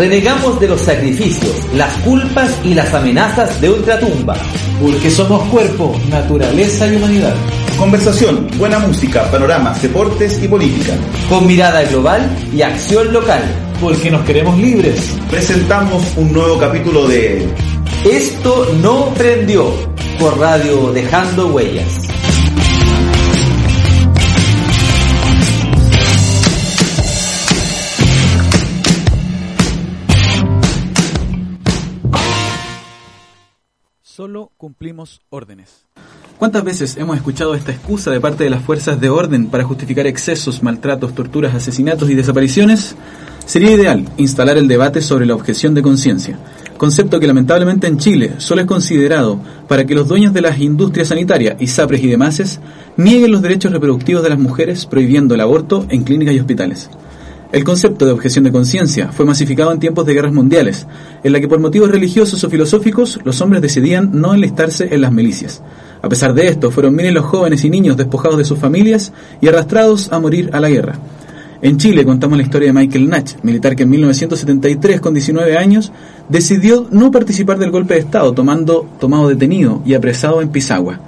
Renegamos de los sacrificios, las culpas y las amenazas de ultratumba. Porque somos cuerpo, naturaleza y humanidad. Conversación, buena música, panoramas, deportes y política. Con mirada global y acción local. Porque nos queremos libres. Presentamos un nuevo capítulo de Esto no prendió por radio Dejando Huellas. Solo cumplimos órdenes. ¿Cuántas veces hemos escuchado esta excusa de parte de las fuerzas de orden para justificar excesos, maltratos, torturas, asesinatos y desapariciones? Sería ideal instalar el debate sobre la objeción de conciencia, concepto que lamentablemente en Chile solo es considerado para que los dueños de las industrias sanitarias, ISAPRES y demás, nieguen los derechos reproductivos de las mujeres prohibiendo el aborto en clínicas y hospitales. El concepto de objeción de conciencia fue masificado en tiempos de guerras mundiales, en la que por motivos religiosos o filosóficos los hombres decidían no enlistarse en las milicias. A pesar de esto, fueron miles los jóvenes y niños despojados de sus familias y arrastrados a morir a la guerra. En Chile contamos la historia de Michael Natch, militar que en 1973, con 19 años, decidió no participar del golpe de Estado, tomando, tomado detenido y apresado en Pisagua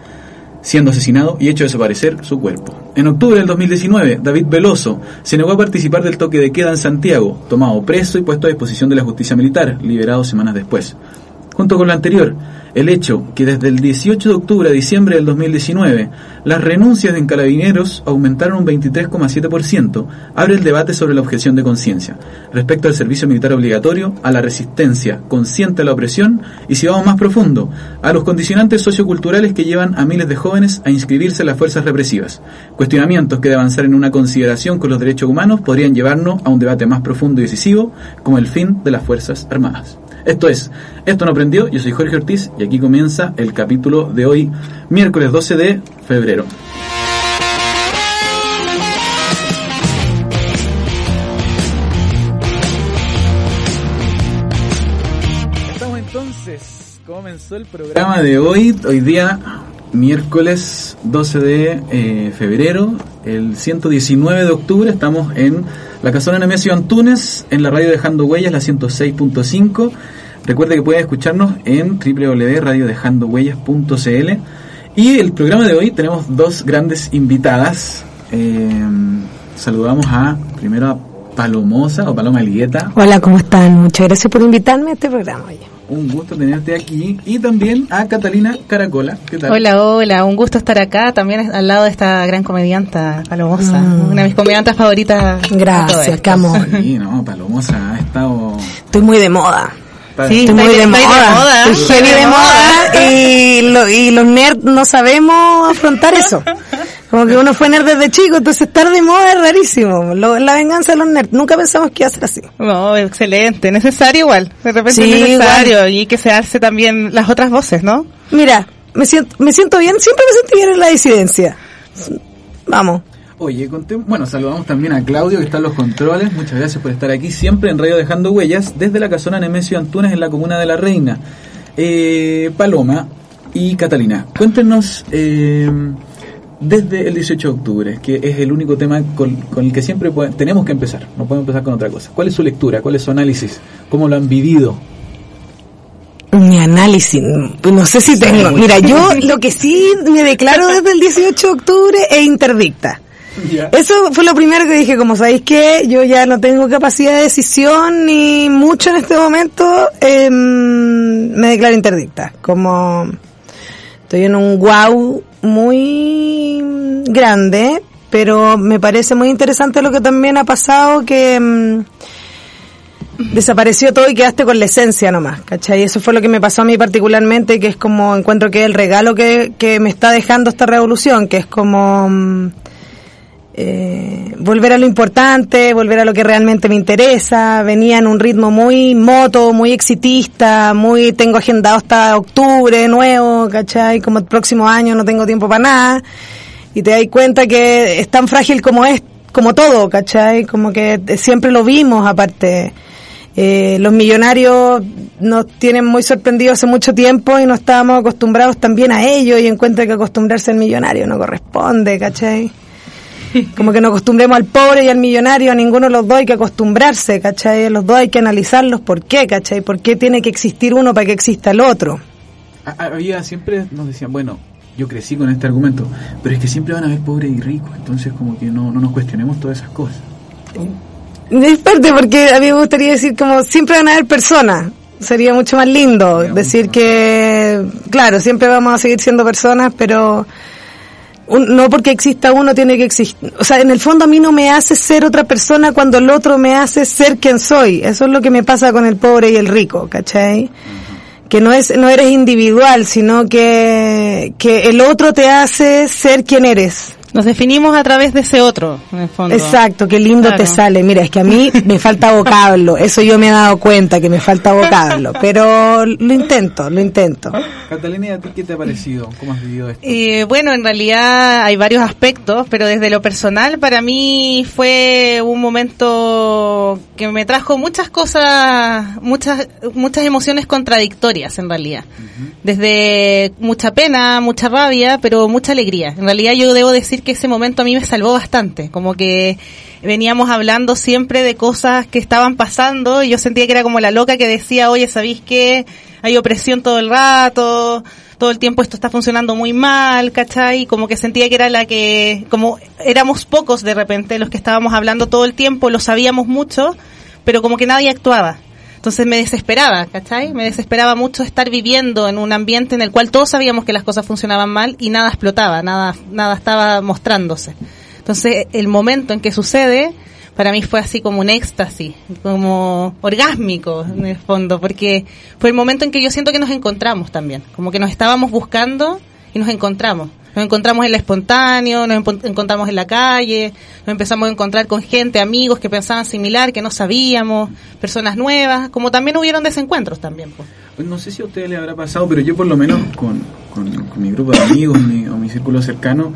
siendo asesinado y hecho desaparecer su cuerpo. En octubre del 2019, David Veloso se negó a participar del toque de queda en Santiago, tomado preso y puesto a disposición de la justicia militar, liberado semanas después. Junto con lo anterior, el hecho que desde el 18 de octubre a diciembre del 2019 las renuncias en carabineros aumentaron un 23,7% abre el debate sobre la objeción de conciencia respecto al servicio militar obligatorio, a la resistencia consciente a la opresión y si vamos más profundo, a los condicionantes socioculturales que llevan a miles de jóvenes a inscribirse en las fuerzas represivas. Cuestionamientos que de avanzar en una consideración con los derechos humanos podrían llevarnos a un debate más profundo y decisivo como el fin de las Fuerzas Armadas. Esto es, esto no aprendió, yo soy Jorge Ortiz y aquí comienza el capítulo de hoy, miércoles 12 de febrero. Estamos entonces, comenzó el programa de hoy, hoy día miércoles 12 de eh, febrero, el 119 de octubre, estamos en la casona Nemesio Antunes, en la radio Dejando Huellas, la 106.5. Recuerde que puede escucharnos en www.radiodejandohuellas.cl y el programa de hoy tenemos dos grandes invitadas. Eh, saludamos a primero a Palomosa o Paloma Elgueta. Hola, ¿cómo están? Muchas gracias por invitarme a este programa. Oye. Un gusto tenerte aquí. Y también a Catalina Caracola. ¿Qué tal? Hola, hola. Un gusto estar acá. También al lado de esta gran comedianta, Palomosa. Mm. Una de mis comediantas favoritas. Gracias, amor. Sí, no, Palomosa ha estado... Estoy muy de moda. Sí, Estoy muy de moda. Estoy heavy de de moda. moda y, lo- y los nerds no sabemos afrontar eso. Como que uno fue nerd desde chico, entonces estar de moda es rarísimo. Lo- la venganza de los nerds. Nunca pensamos que iba a ser así. No, excelente. Necesario igual. De repente Sí, es necesario. Y que se hace también las otras voces, ¿no? Mira, me siento, me siento bien, siempre me sentí bien en la disidencia. Vamos. Oye, conté- bueno, saludamos también a Claudio que está en los controles. Muchas gracias por estar aquí siempre en Radio Dejando Huellas desde la casona Nemesio Antunes en la comuna de La Reina. Eh, Paloma y Catalina, cuéntenos eh, desde el 18 de octubre, que es el único tema con, con el que siempre puede- tenemos que empezar. No podemos empezar con otra cosa. ¿Cuál es su lectura? ¿Cuál es su análisis? ¿Cómo lo han vivido? Mi análisis, no sé si tengo. Mira, yo lo que sí me declaro desde el 18 de octubre es interdicta. Eso fue lo primero que dije, como sabéis que yo ya no tengo capacidad de decisión ni mucho en este momento, em, me declaro interdicta. Como estoy en un wow muy grande, pero me parece muy interesante lo que también ha pasado que... em, desapareció todo y quedaste con la esencia nomás, ¿cachai? Eso fue lo que me pasó a mí particularmente, que es como encuentro que el regalo que, que me está dejando esta revolución, que es como mm, eh, volver a lo importante, volver a lo que realmente me interesa, venía en un ritmo muy moto, muy exitista, muy tengo agendado hasta octubre nuevo, ¿cachai? Como el próximo año no tengo tiempo para nada, y te das cuenta que es tan frágil como es, como todo, ¿cachai? Como que siempre lo vimos aparte. Eh, los millonarios nos tienen muy sorprendidos hace mucho tiempo y no estábamos acostumbrados también a ello y encuentro que acostumbrarse al millonario no corresponde, ¿cachai? Como que nos acostumbremos al pobre y al millonario, a ninguno de los dos hay que acostumbrarse, ¿cachai? Los dos hay que analizarlos por qué, ¿cachai? ¿Por qué tiene que existir uno para que exista el otro? Había, siempre nos decían, bueno, yo crecí con este argumento, pero es que siempre van a haber pobres y ricos, entonces como que no, no nos cuestionemos todas esas cosas. Es parte porque a mí me gustaría decir como siempre van a haber personas. Sería mucho más lindo decir que, claro, siempre vamos a seguir siendo personas, pero no porque exista uno tiene que existir. O sea, en el fondo a mí no me hace ser otra persona cuando el otro me hace ser quien soy. Eso es lo que me pasa con el pobre y el rico, ¿cachai? Que no es, no eres individual, sino que, que el otro te hace ser quien eres. Nos definimos a través de ese otro, en el fondo. Exacto, qué lindo te sale. Mira, es que a mí me falta vocablo. Eso yo me he dado cuenta que me falta vocablo. Pero lo intento, lo intento. Catalina, ¿a ti qué te ha parecido? ¿Cómo has vivido esto? Eh, bueno, en realidad hay varios aspectos, pero desde lo personal para mí fue un momento que me trajo muchas cosas, muchas, muchas emociones contradictorias en realidad. Desde mucha pena, mucha rabia, pero mucha alegría. En realidad yo debo decir que ese momento a mí me salvó bastante, como que veníamos hablando siempre de cosas que estaban pasando y yo sentía que era como la loca que decía, oye, ¿sabéis que hay opresión todo el rato? Todo el tiempo esto está funcionando muy mal, ¿cachai? Como que sentía que era la que, como éramos pocos de repente los que estábamos hablando todo el tiempo, lo sabíamos mucho, pero como que nadie actuaba. Entonces me desesperaba, ¿cachai? Me desesperaba mucho estar viviendo en un ambiente en el cual todos sabíamos que las cosas funcionaban mal y nada explotaba, nada, nada estaba mostrándose. Entonces el momento en que sucede, para mí fue así como un éxtasis, como orgásmico en el fondo, porque fue el momento en que yo siento que nos encontramos también, como que nos estábamos buscando y nos encontramos. Nos encontramos en el espontáneo, nos encontramos en la calle, nos empezamos a encontrar con gente, amigos que pensaban similar, que no sabíamos, personas nuevas, como también hubieron desencuentros también. Pues. no sé si a ustedes les habrá pasado, pero yo por lo menos con, mi grupo de amigos o mi círculo cercano,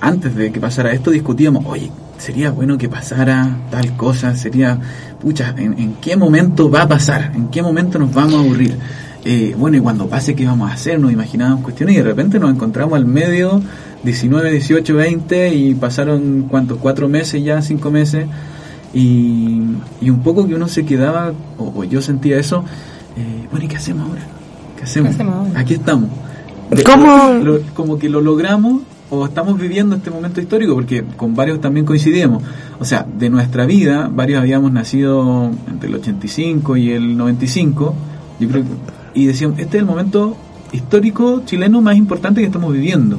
antes de que pasara esto discutíamos, oye, sería bueno que pasara tal cosa, sería, pucha, ¿en, ¿en, qué momento va a pasar? ¿En qué momento nos vamos a aburrir? Eh, bueno, y cuando pase, ¿qué vamos a hacer? Nos imaginábamos cuestiones y de repente nos encontramos al medio 19, 18, 20 y pasaron, ¿cuántos? Cuatro meses ya, cinco meses. Y, y un poco que uno se quedaba, o, yo sentía eso, eh, bueno, ¿y qué hacemos ahora? ¿Qué hacemos? Aquí estamos. ¿Cómo? como que lo logramos o estamos viviendo este momento histórico porque con varios también coincidimos. O sea, de nuestra vida, varios habíamos nacido entre el 85 y el 95. Yo creo que y decían, este es el momento histórico chileno más importante que estamos viviendo.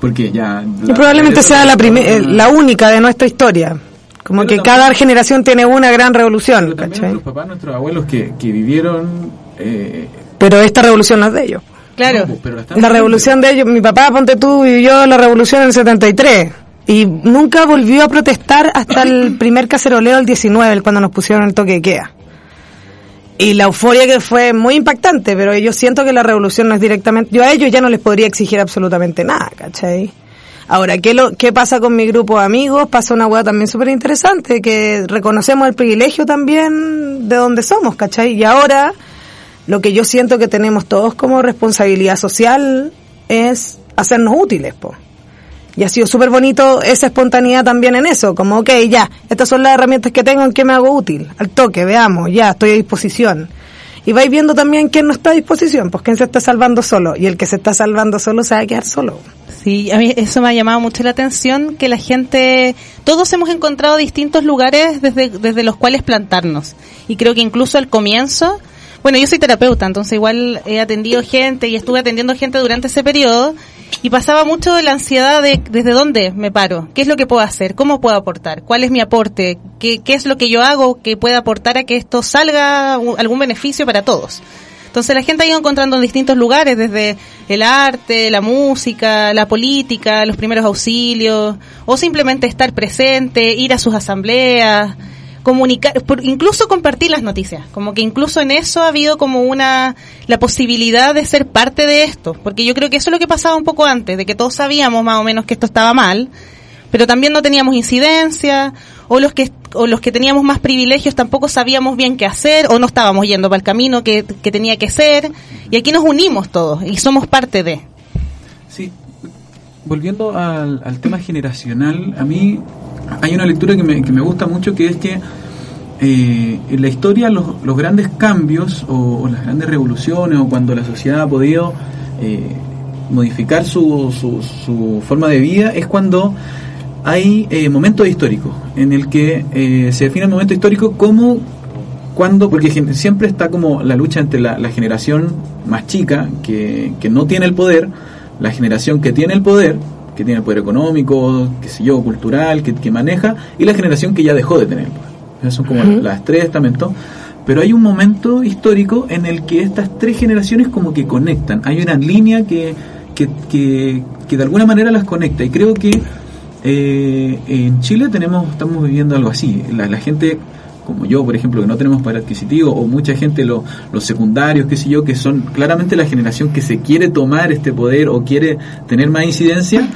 Porque ya... y probablemente sea la, eh, la única de nuestra historia. Como que cada generación tiene una gran revolución. Pero nuestros papás, nuestros abuelos que, que vivieron... Eh, pero esta revolución no es de ellos. Claro. La revolución de ellos, mi papá, ponte tú, vivió la revolución en el 73. Y nunca volvió a protestar hasta el primer caceroleo del 19, cuando nos pusieron el toque de queda y la euforia que fue muy impactante, pero yo siento que la revolución no es directamente, yo a ellos ya no les podría exigir absolutamente nada, ¿cachai? Ahora, ¿qué, lo, ¿qué pasa con mi grupo de amigos? Pasa una hueá también súper interesante, que reconocemos el privilegio también de donde somos, ¿cachai? Y ahora, lo que yo siento que tenemos todos como responsabilidad social es hacernos útiles, po. Y ha sido súper bonito esa espontaneidad también en eso, como, ok, ya, estas son las herramientas que tengo, ¿en qué me hago útil? Al toque, veamos, ya, estoy a disposición. Y vais viendo también quién no está a disposición, pues quién se está salvando solo. Y el que se está salvando solo se va a quedar solo. Sí, a mí eso me ha llamado mucho la atención, que la gente, todos hemos encontrado distintos lugares desde, desde los cuales plantarnos. Y creo que incluso al comienzo, bueno, yo soy terapeuta, entonces igual he atendido gente y estuve atendiendo gente durante ese periodo y pasaba mucho la ansiedad de desde dónde me paro, qué es lo que puedo hacer, cómo puedo aportar, cuál es mi aporte, qué, qué es lo que yo hago que pueda aportar a que esto salga algún beneficio para todos. Entonces la gente ha ido encontrando en distintos lugares, desde el arte, la música, la política, los primeros auxilios, o simplemente estar presente, ir a sus asambleas, comunicar, incluso compartir las noticias, como que incluso en eso ha habido como una, la posibilidad de ser parte de esto, porque yo creo que eso es lo que pasaba un poco antes, de que todos sabíamos más o menos que esto estaba mal, pero también no teníamos incidencia, o los que o los que teníamos más privilegios tampoco sabíamos bien qué hacer, o no estábamos yendo para el camino que, que tenía que ser, y aquí nos unimos todos, y somos parte de. Sí, volviendo al, al tema generacional, a mí hay una lectura que me, que me gusta mucho, que es que eh, en la historia los, los grandes cambios o, las grandes revoluciones o cuando la sociedad ha podido eh, modificar su, su, su, forma de vida es cuando hay eh, momentos históricos en el que eh, se define el momento histórico como cuando, porque siempre está como la lucha entre la, la generación más chica que, que, no tiene el poder, la generación que tiene el poder, que tiene el poder económico, qué sé yo, cultural, que, que maneja, y la generación que ya dejó de tener el poder. Esas son como uh -huh. las tres estamentos. Pero hay un momento histórico en el que estas tres generaciones como que conectan. Hay una línea que, que, que, que de alguna manera las conecta. Y creo que eh, en Chile tenemos estamos viviendo algo así. La, la, gente, como yo, por ejemplo, que no tenemos poder adquisitivo, o mucha gente, lo, los secundarios, qué sé yo, que son claramente la generación que se quiere tomar este poder o quiere tener más incidencia,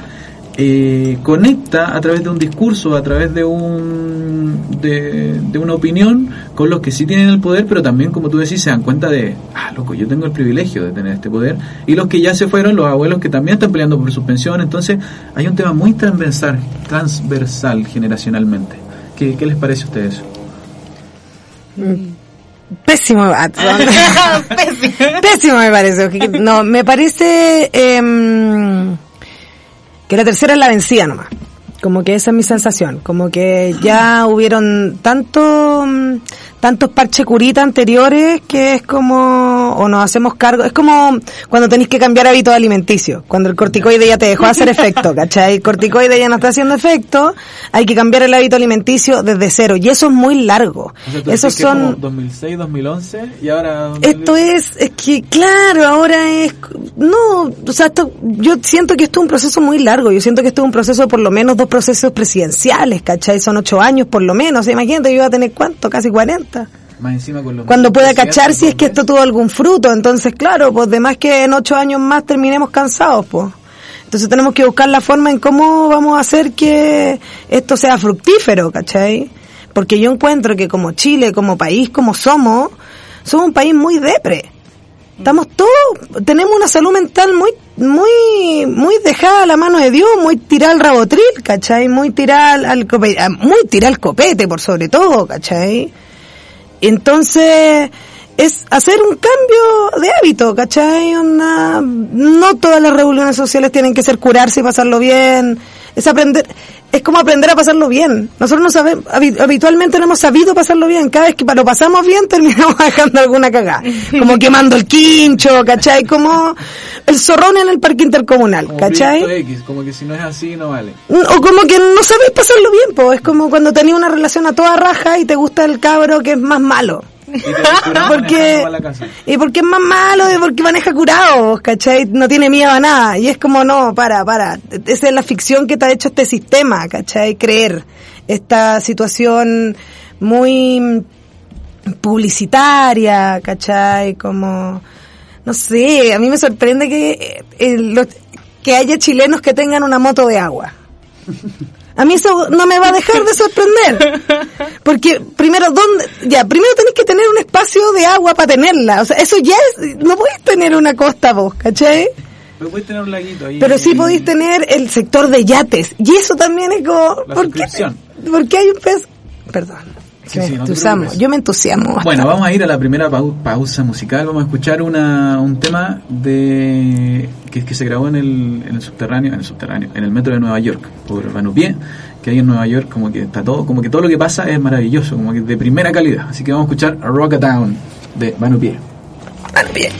eh, conecta a través de un discurso, a través de un de, de, una opinión con los que sí tienen el poder, pero también, como tú decís, se dan cuenta de, ah, loco, yo tengo el privilegio de tener este poder, y los que ya se fueron, los abuelos que también están peleando por su pensión, entonces hay un tema muy transversal, transversal generacionalmente. ¿Qué, qué les parece a ustedes? Pésimo, Pésimo. Pésimo me parece. No, me parece eh, que la tercera es la vencida nomás. Como que esa es mi sensación. Como que ya hubieron tanto, tantos parche curita anteriores que es como, o nos hacemos cargo, es como cuando tenéis que cambiar hábitos alimenticios. Cuando el corticoide ya te dejó hacer efecto, ¿cachai? El corticoide ya no está haciendo efecto, hay que cambiar el hábito alimenticio desde cero. Y eso es muy largo. O sea, Esos son... 2006, 2011 y ahora... Esto es, es que, claro, ahora es, no, o sea, esto, yo siento que esto es un proceso muy largo. Yo siento que esto es un proceso por lo menos dos procesos presidenciales, ¿cachai? Son ocho años por lo menos. Imagínate, yo iba a tener cuánto, casi 40. Más encima con los Cuando pueda cachar si es que esto tuvo algún fruto. Entonces, claro, pues de más que en ocho años más terminemos cansados, pues. Entonces tenemos que buscar la forma en cómo vamos a hacer que esto sea fructífero, ¿cachai? Porque yo encuentro que como Chile, como país, como somos, somos un país muy depre. Estamos todos, tenemos una salud mental muy, muy, muy dejada a la mano de Dios, muy tirada al rabotril, ¿cachai? Muy tirada al copete, muy tirada al copete por sobre todo, ¿cachai? Entonces, es hacer un cambio de hábito, ¿cachai? No todas las reuniones sociales tienen que ser curarse y pasarlo bien, es aprender, es como aprender a pasarlo bien. Nosotros no sabemos, habitualmente no hemos sabido pasarlo bien. Cada vez que lo pasamos bien terminamos dejando alguna cagada. Como quemando el quincho, ¿cachai? Como el zorrón en el parque intercomunal, como ¿cachai? X, como que si no es así no vale. O como que no sabéis pasarlo bien, pues es como cuando tenías una relación a toda raja y te gusta el cabro que es más malo. Y porque y porque es más malo y porque maneja curado, ¿cachai? No tiene miedo a nada. Y es como, no, para, para. Esa es la ficción que te ha hecho este sistema, ¿cachai? Creer esta situación muy publicitaria, ¿cachai? Como, no sé, a mí me sorprende que, eh, los, que haya chilenos que tengan una moto de agua. A mí eso no me va a dejar de sorprender. Porque primero, ¿dónde? Ya, primero tenés que tener un espacio de agua para tenerla. O sea, eso ya es, no podés tener una costa vos, ¿cachai? Pero podéis tener un laguito ahí. Pero sí podéis tener el sector de yates. Y eso también es como, La ¿por qué? suscripción. Porque hay un pez, perdón. Sí, me sí, no te. Yo me entusiasmo. Bueno, bastante. vamos a ir a la primera pau- pausa musical. Vamos a escuchar una, un tema de que, que se grabó en el, en el subterráneo, en el subterráneo, en el metro de Nueva York por Vanupié, que ahí en Nueva York como que está todo, como que todo lo que pasa es maravilloso, como que de primera calidad. Así que vamos a escuchar Rockatown de Vanupié. Bueno, bien.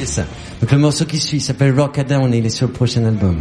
Esa Donc le morceau qui suit s'appelle Rockadam, il est sur le prochain album.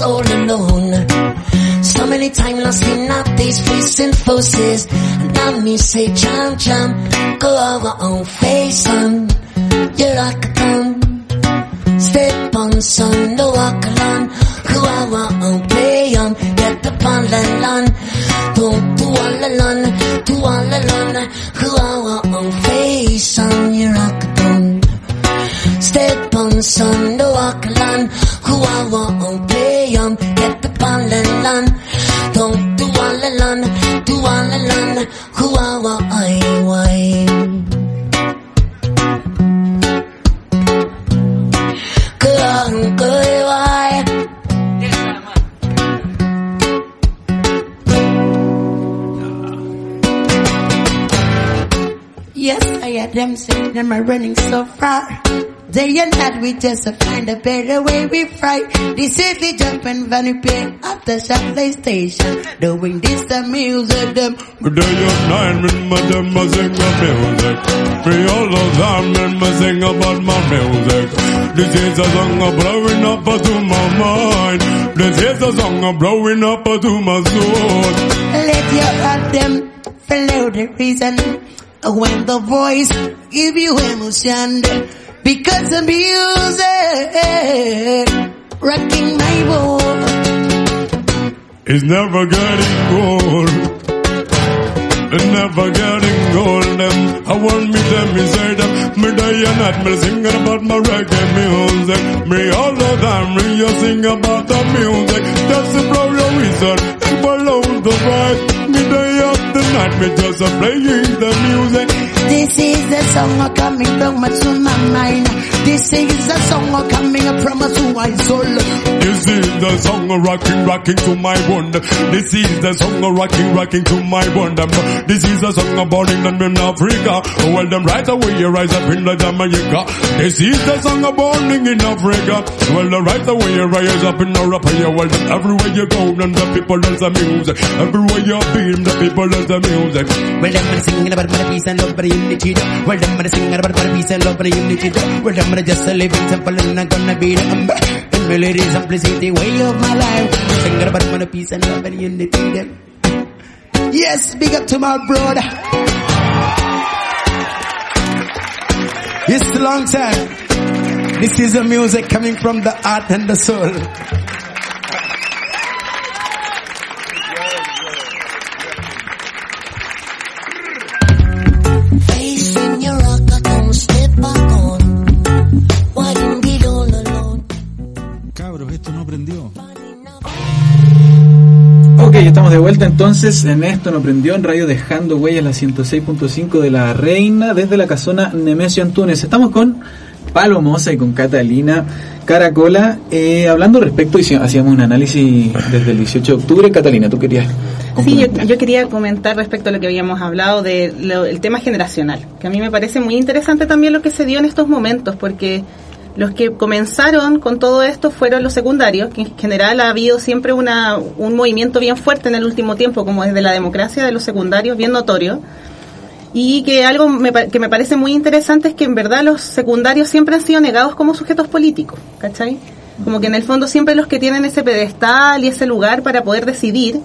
All alone. So many times lost in up these freezing forces. And now me say jump, jump. Go our own face on. You're like a thumb. Step on sun, no walk along. I want on play on, get up on the lawn. Don't do all alone, do all alone. I want on face on, you rock down. Step on sun, no walk along. Go Who I want to one another. Who are, what, I, why? Yes, I had them saying them are running so far. Day and night we just find a better way we fight. This is the jumping funny pay at the Shapley station. Doing this the music them. Day and night when my them a sing my music. Me all of them when me sing about my music. This is a song of blowing up to my mind. This is a song of blowing up to my soul. Let your heart them follow the reason. When the voice give you emotion. Because the music rocking my world. It's never getting old. Never getting old. Them, I want me them, me say them. Me day and night, me singing about my reggae music. Me all the time, me you sing about the music. To blow your reason and follow the right. Night, me just playing the music. This is the song coming from my to my mind. This is the song coming from to my soul. This is the song of rocking, rocking to my wonder. This is the song of rocking, rocking to my wonder. This is the song of burning and in Africa. Well, them right away you rise up in the Jamaica. This is the song of burning in Africa. Well, the right away you rise up in Europe. Well, them everywhere you go, and the people love the music. Everywhere you beam, the people love the music. Well, them singing about peace and love, but unity. Well, them singing about peace and love, but unity. Well, them are just a living simple and I'm gonna be the umber. And melody simplicity, way of my life. Singing about my peace and love, and unity. Them. Yes, big up to my brother. It's a long time. This is the music coming from the heart and the soul. Entonces en esto no prendió en radio dejando huellas la 106.5 de la reina desde la casona Nemesio Antunes. Estamos con Palomosa y con Catalina Caracola eh, hablando respecto, y hacíamos un análisis desde el 18 de octubre. Catalina, tú querías... Sí, yo, yo, quería comentar respecto a lo que habíamos hablado del tema generacional, que a mí me parece muy interesante también lo que se dio en estos momentos, porque los que comenzaron con todo esto fueron los secundarios, que en general ha habido siempre una, un movimiento bien fuerte en el último tiempo, como desde la democracia de los secundarios, bien notorio. Y que algo me, que me parece muy interesante es que en verdad los secundarios siempre han sido negados como sujetos políticos, ¿cachai? Como que en el fondo siempre los que tienen ese pedestal y ese lugar para poder decidir,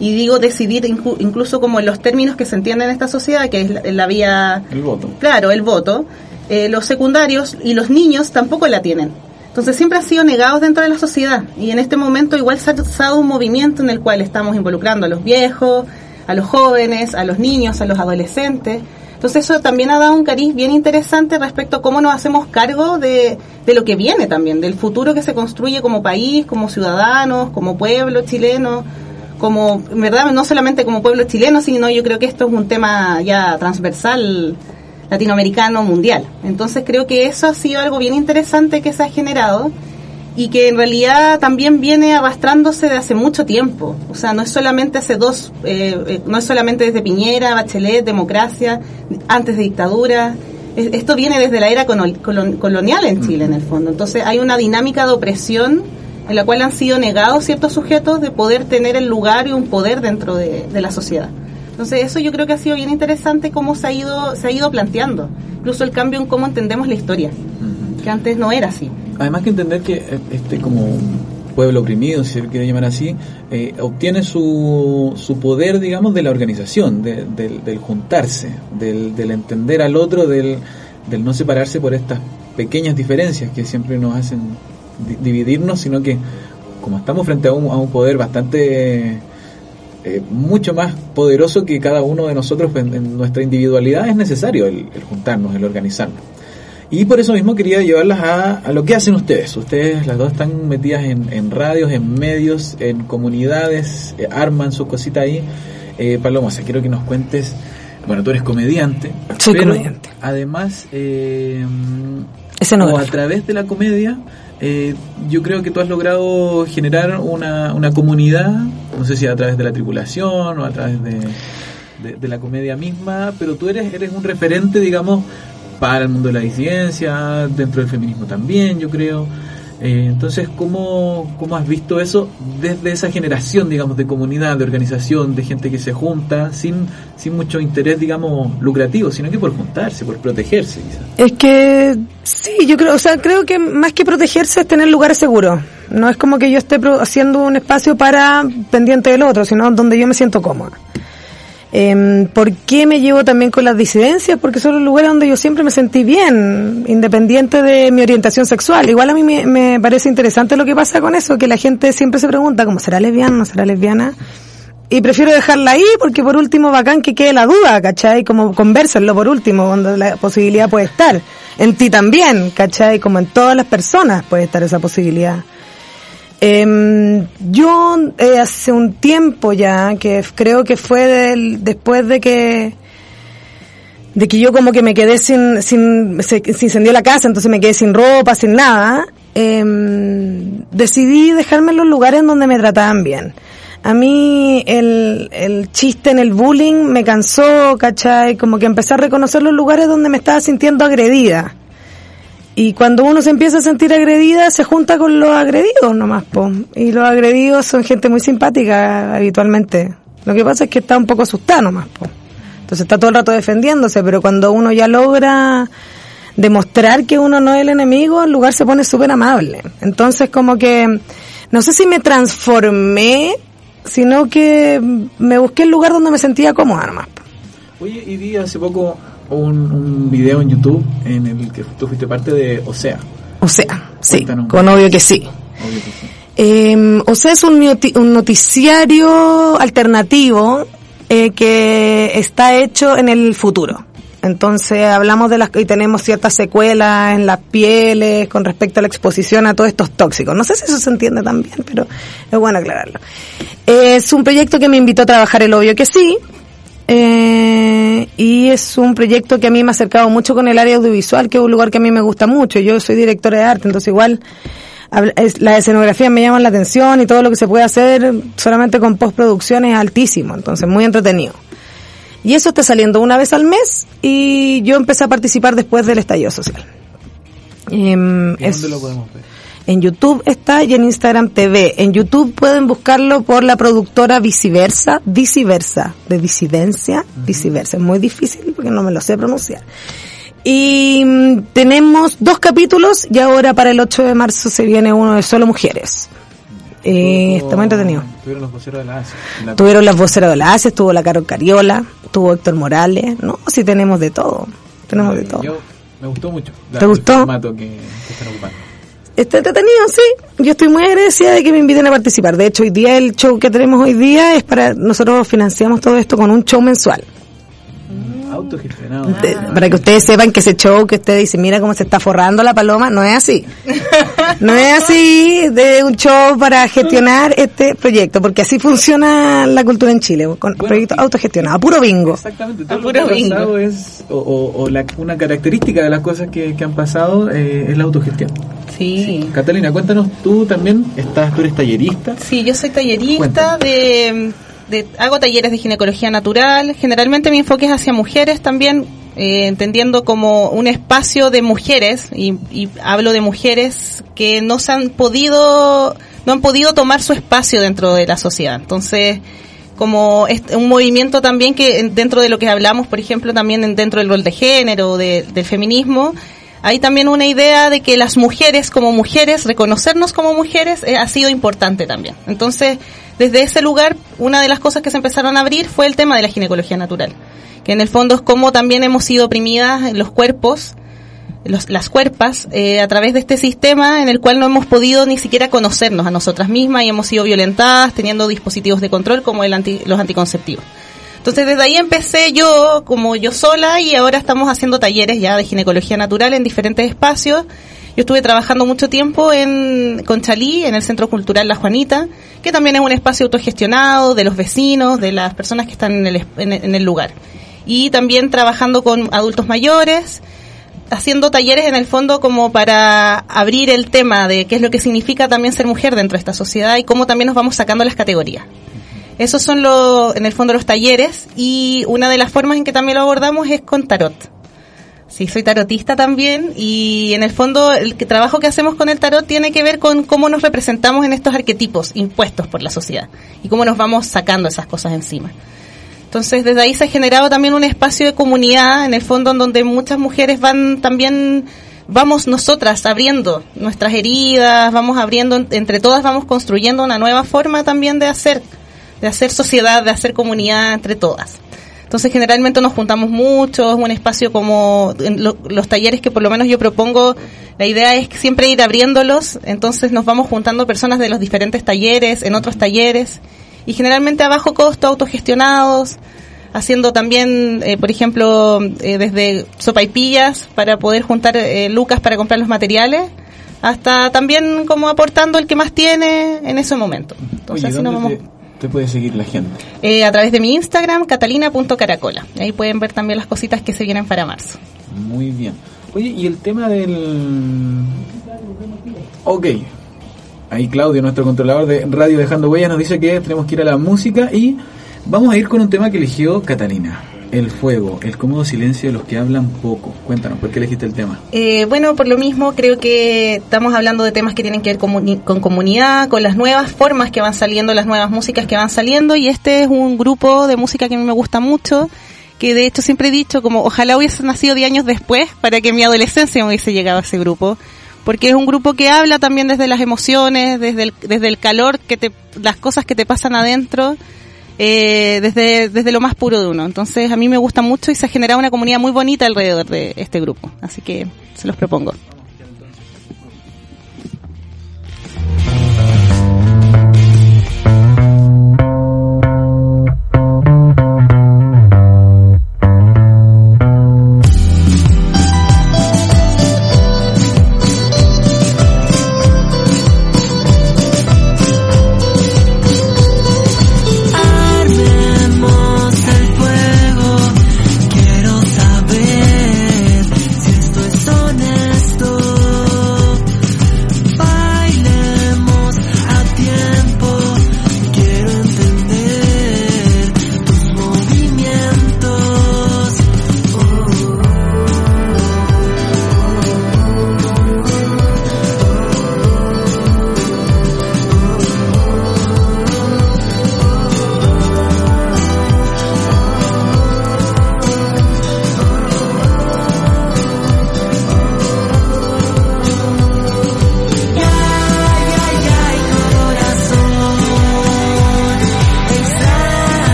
y digo decidir incluso como en los términos que se entienden en esta sociedad, que es la, la vía... El voto. Claro, el voto. Eh, los secundarios y los niños tampoco la tienen. Entonces siempre han sido negados dentro de la sociedad y en este momento igual se ha dado un movimiento en el cual estamos involucrando a los viejos, a los jóvenes, a los niños, a los adolescentes. Entonces eso también ha dado un cariz bien interesante respecto a cómo nos hacemos cargo de, de lo que viene también, del futuro que se construye como país, como ciudadanos, como pueblo chileno, como, en verdad, no solamente como pueblo chileno, sino yo creo que esto es un tema ya transversal latinoamericano mundial. Entonces creo que eso ha sido algo bien interesante que se ha generado y que en realidad también viene arrastrándose de hace mucho tiempo. O sea, no es solamente hace dos, eh, eh, no es solamente desde Piñera, Bachelet, democracia, antes de dictadura. Es- Esto viene desde la era colon- colon- colonial en Chile, en el fondo. Entonces hay una dinámica de opresión en la cual han sido negados ciertos sujetos de poder tener el lugar y un poder dentro de, de la sociedad. Entonces eso yo creo que ha sido bien interesante cómo se ha ido se ha ido planteando, incluso el cambio en cómo entendemos la historia, que antes no era así. Además que entender que eh, este como un pueblo oprimido, si se quiere llamar así, eh, obtiene su, su poder, digamos, de la organización, de- del, del juntarse, del, del entender al otro, del, del no separarse por estas pequeñas diferencias que siempre nos hacen di- dividirnos, sino que como estamos frente a un, a un poder bastante eh, mucho más poderoso que cada uno de nosotros en, en nuestra individualidad, es necesario el, el juntarnos, el organizarnos. Y por eso mismo quería llevarlas a, a lo que hacen ustedes. Ustedes las dos están metidas en, en radios, en medios, en comunidades, eh, arman sus cositas ahí. Eh, Paloma, o sea, quiero que nos cuentes, bueno, tú eres comediante, Soy pero comediante. además, eh, o a través de la comedia, eh, yo creo que tú has logrado generar una, una comunidad, no sé si a través de la tripulación o a través de, de, la comedia misma, pero tú eres, eres un referente, digamos, para el mundo de la disidencia, dentro del feminismo también, yo creo. Eh, entonces, ¿cómo, ¿cómo has visto eso desde esa generación, digamos, de comunidad, de organización, de gente que se junta sin, sin mucho interés, digamos, lucrativo, sino que por juntarse, por protegerse, quizás? Es que sí, yo creo, o sea, creo que más que protegerse es tener lugares seguros. No es como que yo esté haciendo un espacio para pendiente del otro, sino donde yo me siento cómoda. Em, ¿Por qué me llevo también con las disidencias? Porque son los lugares donde yo siempre me sentí bien, independiente de mi orientación sexual. Igual a mí me, me parece interesante lo que pasa con eso, que la gente siempre se pregunta, ¿cómo será lesbiana? ¿No será lesbiana? Y prefiero dejarla ahí porque por último bacán que quede la duda, ¿cachai? Como conversenlo por último, cuando la posibilidad puede estar. En ti también, ¿cachai? Como en todas las personas puede estar esa posibilidad. Em, yo eh, hace un tiempo ya, que creo que fue del- después de que de que yo como que me quedé sin, sin se, se incendió la casa, entonces me quedé sin ropa, sin nada, em, decidí dejarme en los lugares donde me trataban bien. A mí el, el chiste en el bullying me cansó, ¿cachai? Como que empecé a reconocer los lugares donde me estaba sintiendo agredida. Y cuando uno se empieza a sentir agredida, se junta con los agredidos nomás, po. Y los agredidos son gente muy simpática habitualmente. Lo que pasa es que está un poco asustado nomás, po. Entonces está todo el rato defendiéndose, pero cuando uno ya logra demostrar que uno no es el enemigo, el lugar se pone súper amable. Entonces como que, no sé si me transformé, sino que me busqué el lugar donde me sentía cómoda nomás. Oye, y vi hace poco un, un video en YouTube en el que tú fuiste parte de Osea. O sea, sí, Cuéntanos. con obvio que sí. Obvio que sí. Eh, o sea, es un, un noticiario alternativo eh, que está hecho en el futuro. Entonces hablamos de las y tenemos ciertas secuelas en las pieles con respecto a la exposición a todos estos tóxicos. No sé si eso se entiende tan bien, pero es bueno aclararlo. Es un proyecto que me invitó a trabajar el obvio que sí. Eh, y es un proyecto que a mí me ha acercado mucho con el área audiovisual, que es un lugar que a mí me gusta mucho. Yo soy directora de arte, entonces igual habla- es- las escenografías me llaman la atención y todo lo que se puede hacer solamente con postproducción es altísimo, entonces muy entretenido. Y eso está saliendo una vez al mes y yo empecé a participar después del estallido social. Em, ¿Y es- ¿Dónde lo podemos ver? En YouTube está y en Instagram TV. En YouTube pueden buscarlo por la productora Viceversa, Viceversa, de disidencia, Viceversa. Es muy difícil porque no me lo sé pronunciar. Y mm, tenemos dos capítulos y ahora para el 8 de marzo se viene uno de solo mujeres. Eh, está muy entretenido. Tuvieron los voceros de la ASI. La- Tuvieron las voceras de la ACE, estuvo la Carol Cariola, tuvo Héctor Morales, no, sí tenemos de todo, tenemos de todo. Yo, me gustó mucho. la- ¿Te el gustó? formato que, que están ocupando. Está entretenido, sí. Yo estoy muy agradecida de que me inviten a participar. De hecho, hoy día el show que tenemos hoy día es para nosotros financiamos todo esto con un show mensual. Autogestionado. De- para que ustedes sepan que ese show que usted dice, mira cómo se está forrando la paloma, no es así. No es así de un show para gestionar este proyecto, porque así funciona la cultura en Chile, con proyectos autogestionados, puro bingo. Exactamente, todo lo puro que ha pasado es, o, o- o la- una característica de las cosas que, que han pasado eh, es la autogestión. Sí. Catalina, cuéntanos, tú también estás, tú eres tallerista. Sí, yo soy tallerista de, de- hago talleres de ginecología natural. Generalmente mi enfoque es hacia mujeres también, eh, entendiendo como un espacio de mujeres y, y hablo de mujeres que no se han podido no han podido tomar su espacio dentro de la sociedad. Entonces, como es un movimiento también que en- dentro de lo que hablamos, por ejemplo, también en- dentro del rol de género, de- del feminismo, hay también una idea de que las mujeres como mujeres, reconocernos como mujeres eh, ha sido importante también. Entonces, desde ese lugar, una de las cosas que se empezaron a abrir fue el tema de la ginecología natural, que en el fondo es como también hemos sido oprimidas los cuerpos, los- las cuerpas, eh, a través de este sistema en el cual no hemos podido ni siquiera conocernos a nosotras mismas y hemos sido violentadas teniendo dispositivos de control como el anti- los anticonceptivos. Entonces desde ahí empecé yo como yo sola y ahora estamos haciendo talleres ya de ginecología natural en diferentes espacios. Yo estuve trabajando mucho tiempo en Conchalí, en el Centro Cultural La Juanita, que también es un espacio autogestionado de los vecinos, de las personas que están en el, en el lugar. Y también trabajando con adultos mayores, haciendo talleres en el fondo como para abrir el tema de qué es lo que significa también ser mujer dentro de esta sociedad y cómo también nos vamos sacando las categorías. Esos son los, en el fondo los talleres y una de las formas en que también lo abordamos es con tarot. Sí, soy tarotista también y en el fondo el trabajo que hacemos con el tarot tiene que ver con cómo nos representamos en estos arquetipos impuestos por la sociedad y cómo nos vamos sacando esas cosas encima. Entonces, desde ahí se ha generado también un espacio de comunidad, en el fondo, en donde muchas mujeres van también, vamos nosotras abriendo nuestras heridas, vamos abriendo, entre todas vamos construyendo una nueva forma también de hacer, de hacer sociedad, de hacer comunidad entre todas. Entonces, generalmente nos juntamos mucho, es un espacio como en lo- los talleres que por lo menos yo propongo, la idea es siempre ir abriéndolos, entonces nos vamos juntando personas de los diferentes talleres, en otros talleres, y generalmente a bajo costo, autogestionados, haciendo también, eh, por ejemplo, eh, desde sopaipillas para poder juntar eh, lucas para comprar los materiales, hasta también como aportando el que más tiene en ese momento. Entonces Oye, así nos ¿dónde vamos te, te puede seguir la gente? eh, a través de mi Instagram, catalina.caracola. Ahí pueden ver también las cositas que se vienen para marzo. Muy bien. Oye, y el tema del... Ok. Ahí Claudio, nuestro controlador de Radio Dejando Huellas, nos dice que tenemos que ir a la música y vamos a ir con un tema que eligió Catalina. El fuego, el cómodo silencio de los que hablan poco. Cuéntanos, ¿por qué elegiste el tema? Eh, bueno, por lo mismo creo que estamos hablando de temas que tienen que ver con comunidad, con las nuevas formas que van saliendo, las nuevas músicas que van saliendo y este es un grupo de música que a mí me gusta mucho, que de hecho siempre he dicho como ojalá hubiese nacido 10 años después para que en mi adolescencia me hubiese llegado a ese grupo. Porque es un grupo que habla también desde las emociones, desde el, desde el calor, que las cosas que te pasan adentro, eh, desde, desde lo más puro de uno. Entonces a mí me gusta mucho y se ha generado una comunidad muy bonita alrededor de este grupo. Así que se los propongo.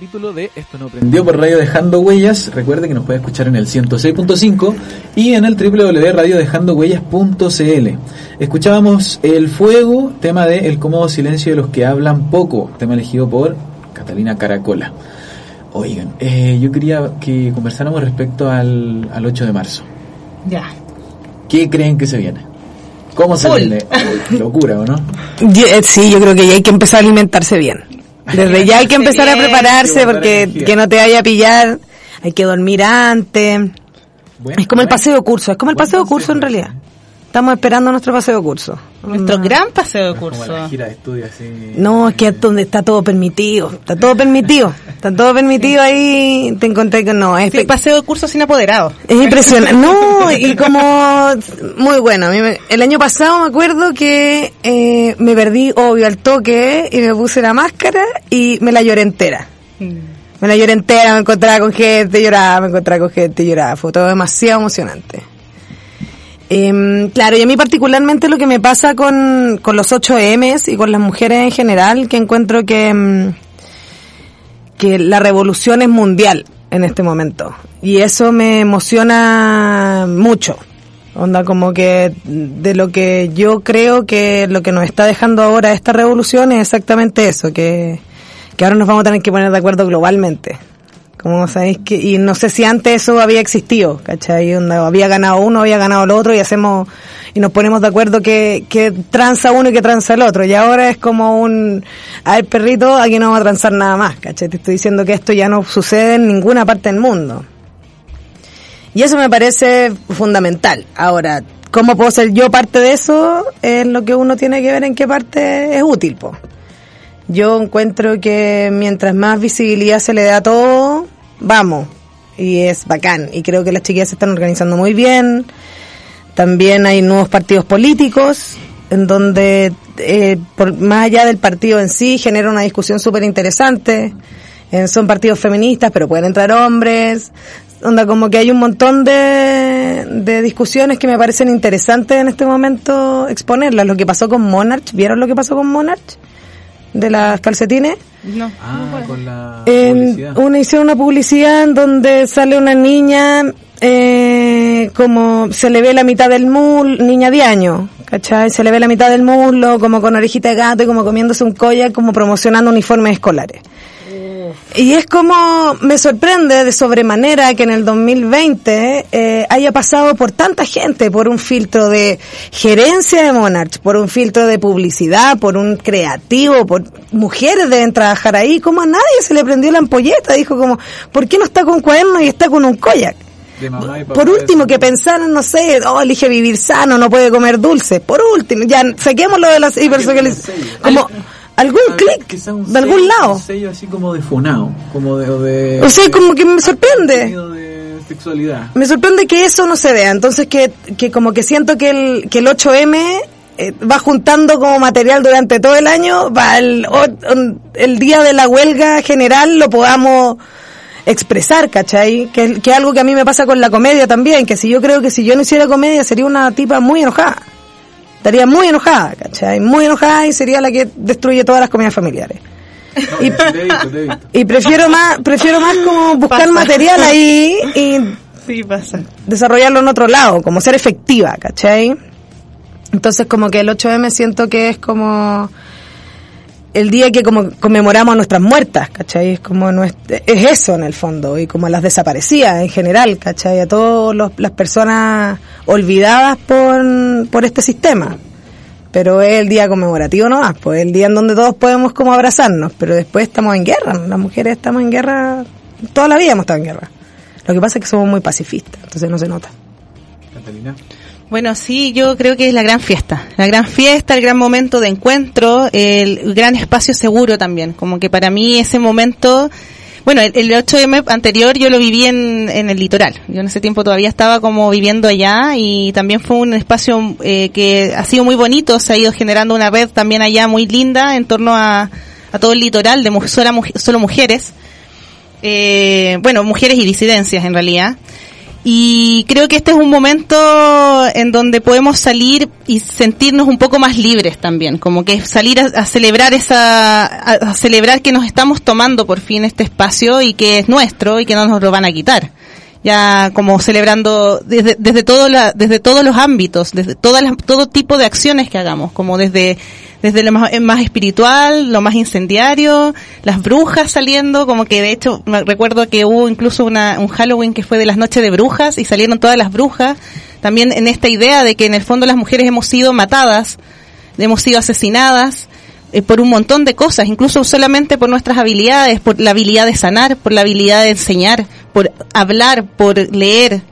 Capítulo de Esto no prendió por Radio Dejando Huellas. Recuerde que nos puede escuchar en el 106.5 y en el www.radiodejandogüellas.cl. Escuchábamos El Fuego, tema de El cómodo silencio de los que hablan poco, tema elegido por Catalina Caracola. Oigan, eh, yo quería que conversáramos respecto al, al 8 de marzo. Ya. ¿Qué creen que se viene? ¿Cómo se Full. viene? Uy, locura, ¿o no? Eh, sí, yo creo que ya hay que empezar a alimentarse bien. Desde ya hay que empezar a prepararse porque energía. que no te vaya a pillar. Hay que dormir antes. Bueno, Es como el paseo curso, es como el Buen paseo curso en realidad. Estamos esperando nuestro paseo de curso. Nuestro No. gran paseo de Como la curso. gira de estudio así. No, es que es donde está todo permitido. Está todo permitido. Está todo permitido ahí. Te encontré con no. Es, Sí, paseo de curso sin apoderado. es impresionante. No, y como muy bueno. A mí me- el año pasado me acuerdo que eh, me perdí obvio al toque y me puse la máscara y me la lloré entera. Me la lloré entera, me encontraba con gente, lloraba, me encontraba con gente, lloraba. Fue todo demasiado emocionante. Em, claro, y a mí particularmente lo que me pasa con, con los 8Ms y con las mujeres en general, que encuentro que, em, que la revolución es mundial en este momento. Y eso me emociona mucho. Onda como que de lo que yo creo que lo que nos está dejando ahora esta revolución es exactamente eso, que, que ahora nos vamos a tener que poner de acuerdo globalmente. Como sabéis que, y no sé si antes eso había existido, ¿cachai? Onda, había ganado uno, había ganado el otro y hacemos, y nos ponemos de acuerdo que, que transa uno y que transa el otro. Y ahora es como un, a ver perrito, aquí no vamos a transar nada más, ¿cachai? Te estoy diciendo que esto ya no sucede en ninguna parte del mundo. Y eso me parece fundamental. Ahora, ¿cómo puedo ser yo parte de eso? Es lo que uno tiene que ver en qué parte es útil, po. Yo encuentro que mientras más visibilidad se le da a todo, vamos. Y es bacán. Y creo que las chiquillas se están organizando muy bien. También hay nuevos partidos políticos en donde, eh, por, más allá del partido en sí, genera una discusión súper interesante. Eh, son partidos feministas, pero pueden entrar hombres. Onda, como que hay un montón de, de discusiones que me parecen interesantes en este momento exponerlas. Lo que pasó con Monarch, ¿vieron lo que pasó con Monarch? De las calcetines. No. Ah, con la una hicieron una publicidad en donde sale una niña eh, como se le ve la mitad del muslo, niña de año, ¿cachai? Se le ve la mitad del muslo, como con orejita de gato y como comiéndose un collar, como promocionando uniformes escolares. Y es como, me sorprende de sobremanera que en el 2020 eh, haya pasado por tanta gente, por un filtro de gerencia de Monarch, por un filtro de publicidad, por un creativo, por mujeres deben trabajar ahí, como a nadie se le prendió la ampolleta, dijo como, ¿por qué no está con cuaderno y está con un papá Por último, que pensaran, no sé, oh, elige vivir sano, no puede comer dulce. Por último, ya saquemos lo de las hipersexualizaciones. Como algún clic de algún lado. Un sello así como de funao, como de... O, de, O sea, como que me sorprende. de sexualidad. Me sorprende que eso no se vea. Entonces, que, que como que siento que el, que el 8M eh, va juntando como material durante todo el año, va el, el día de la huelga general lo podamos expresar, ¿cachai? Que, que algo que a mí me pasa con la comedia también, que si yo creo que si yo no hiciera comedia sería una tipa muy enojada. Estaría muy enojada, ¿cachai? Muy enojada y sería la que destruye todas las comedias familiares. No, te he visto, te he visto. Y prefiero más, prefiero más como buscar Pasa. material ahí y Sí, pasa. desarrollarlo en otro lado, como ser efectiva, ¿cachai? Entonces como que el 8M siento que es como el día que como conmemoramos a nuestras muertas, ¿cachai? Es como nuestra, es eso en el fondo, y como a las desaparecidas en general, ¿cachai? A todas las personas olvidadas por, por este sistema. Pero es el día conmemorativo nomás, pues es el día en donde todos podemos como abrazarnos, pero después estamos en guerra, las mujeres estamos en guerra, toda la vida hemos estado en guerra. Lo que pasa es que somos muy pacifistas, entonces no se nota. Catalina. Bueno, sí, yo creo que es la gran fiesta. La gran fiesta, el gran momento de encuentro, el gran espacio seguro también. Como que para mí ese momento, bueno, el, el 8M anterior yo lo viví en, el litoral. Yo en ese tiempo todavía estaba como viviendo allá y también fue un espacio eh, que ha sido muy bonito. Se ha ido generando una red también allá muy linda en torno a, todo el litoral de muj- solo mujeres. Eh, bueno, mujeres y disidencias en realidad. Y creo que este es un momento en donde podemos salir y sentirnos un poco más libres también, como que salir a, celebrar esa, a, celebrar que nos estamos tomando por fin este espacio y que es nuestro y que no nos lo van a quitar. Ya como celebrando desde, desde todo la, desde todos los ámbitos, desde todas las, todo tipo de acciones que hagamos, como desde desde lo más, más, espiritual, lo más incendiario, las brujas saliendo, como que de hecho recuerdo que hubo incluso una, un Halloween que fue de las noches de brujas y salieron todas las brujas, también en esta idea de que en el fondo las mujeres hemos sido matadas, hemos sido asesinadas, eh, por un montón de cosas, incluso solamente por nuestras habilidades, por la habilidad de sanar, por la habilidad de enseñar, por hablar, por leer,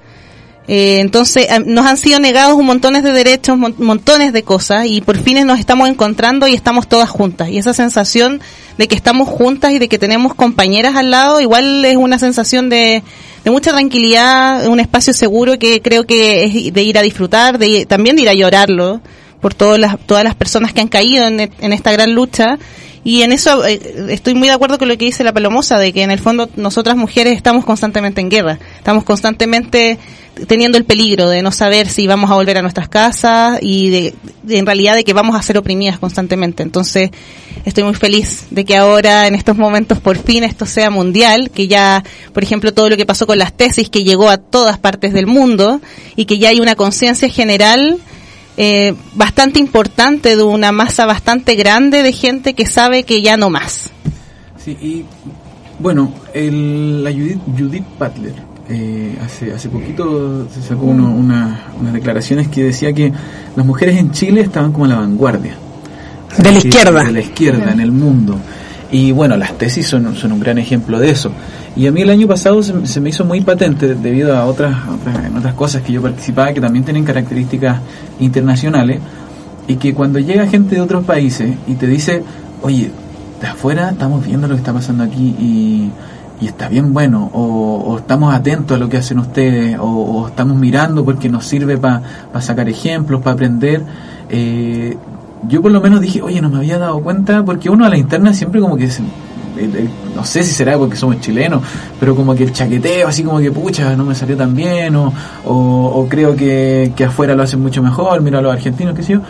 eh, entonces eh, nos han sido negados un montones de derechos, montones de cosas y por fin nos estamos encontrando y estamos todas juntas. Y esa sensación de que estamos juntas y de que tenemos compañeras al lado, igual es una sensación de, de mucha tranquilidad, un espacio seguro que creo que es de ir a disfrutar, de también de ir a llorarlo por todas las, todas las personas que han caído en, en esta gran lucha y en eso eh, estoy muy de acuerdo con lo que dice la Palomosa, de que en el fondo nosotras mujeres estamos constantemente en guerra, estamos constantemente teniendo el peligro de no saber si vamos a volver a nuestras casas y de, en realidad de que vamos a ser oprimidas constantemente. Entonces, estoy muy feliz de que ahora, en estos momentos, por fin esto sea mundial, que ya, por ejemplo, todo lo que pasó con las tesis, que llegó a todas partes del mundo y que ya hay una conciencia general eh, bastante importante de una masa bastante grande de gente que sabe que ya no más. Sí, y bueno, el, la Judith, Judith Butler eh, hace, hace poquito se sacó unas declaraciones que decía que las mujeres en Chile estaban como a la vanguardia. De la izquierda. De la izquierda en el mundo. Y bueno, las tesis son, son un gran ejemplo de eso. Y a mí el año pasado se, me hizo muy patente debido a otras, otras, otras cosas que yo participaba que también tienen características internacionales y que cuando llega gente de otros países y te dice, oye, de afuera estamos viendo lo que está pasando aquí y, está bien bueno, o, estamos atentos a lo que hacen ustedes, o, estamos mirando porque nos sirve para sacar ejemplos, para aprender. Eh, yo por lo menos dije, oye, no me había dado cuenta, porque uno a la interna siempre como que se, no sé si será porque somos chilenos, pero como que el chaqueteo, así como que pucha, no me salió tan bien, o, o, creo que, que, afuera lo hacen mucho mejor, mira a los argentinos, qué sé yo.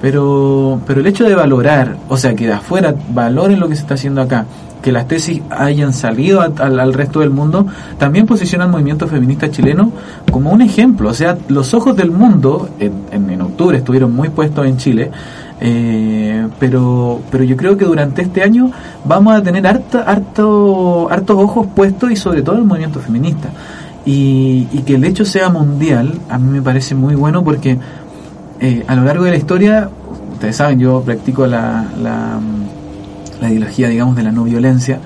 Pero, pero el hecho de valorar, o sea, que de afuera valoren lo que se está haciendo acá, que las tesis hayan salido al, resto del mundo, también posiciona al movimiento feminista chileno como un ejemplo. O sea, los ojos del mundo, en, en, en octubre estuvieron muy puestos en Chile, eh, pero, pero yo creo que durante este año vamos a tener harta, harto, hartos ojos puestos y sobre todo el movimiento feminista. Y, que el hecho sea mundial, a mí me parece muy bueno porque eh, a lo largo de la historia, ustedes saben, yo practico la, la, la ideología, digamos, de la no violencia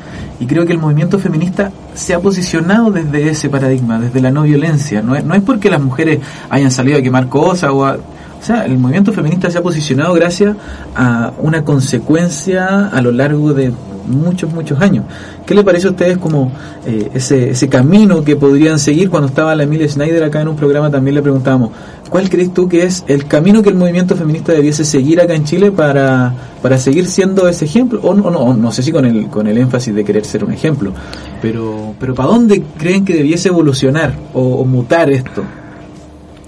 y creo que el movimiento feminista se ha posicionado desde ese paradigma, desde la no violencia. No es, no es porque las mujeres hayan salido a quemar cosas o a, o sea, el movimiento feminista se ha posicionado gracias a una consecuencia a lo largo de muchos, muchos años. ¿Qué le parece a ustedes como eh, ese, ese camino que podrían seguir? Cuando estaba la Emilia Schneider acá en un programa también le preguntábamos, ¿cuál crees tú que es el camino que el movimiento feminista debiese seguir acá en Chile para, para seguir siendo ese ejemplo? O no, no, no sé si con el, con el énfasis de querer ser un ejemplo, pero, pero ¿para dónde creen que debiese evolucionar o mutar esto?